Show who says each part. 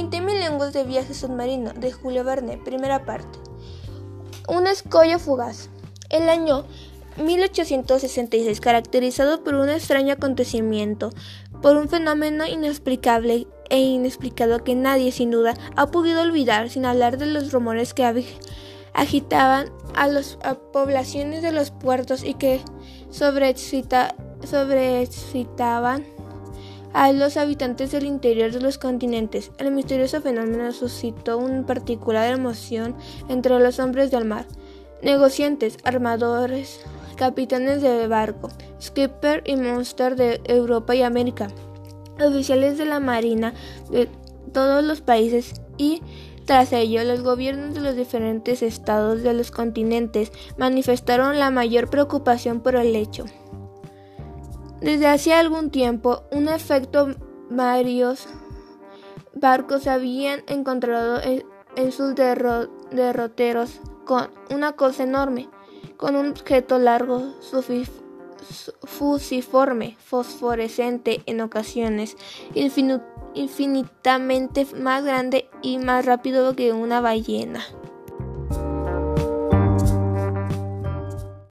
Speaker 1: Hongos de viaje submarino de Julio Verne, primera parte. Un escollo fugaz. El año 1866, caracterizado por un extraño acontecimiento, por un fenómeno inexplicable e inexplicado que nadie, sin duda, ha podido olvidar, sin hablar de los rumores que agitaban a las poblaciones de los puertos y que sobreexcitaban a los habitantes del interior de los continentes. El misterioso fenómeno suscitó una particular emoción entre los hombres del mar, negociantes, armadores, capitanes de barco, skipper y monster de Europa y América, oficiales de la Marina de todos los países y tras ello, los gobiernos de los diferentes estados de los continentes manifestaron la mayor preocupación por el hecho. Desde hacía algún tiempo, un efecto varios barcos habían encontrado en, sus derroteros con una cosa enorme, con un objeto largo, fusiforme, fosforescente en ocasiones, infinitamente más grande y más rápido que una ballena.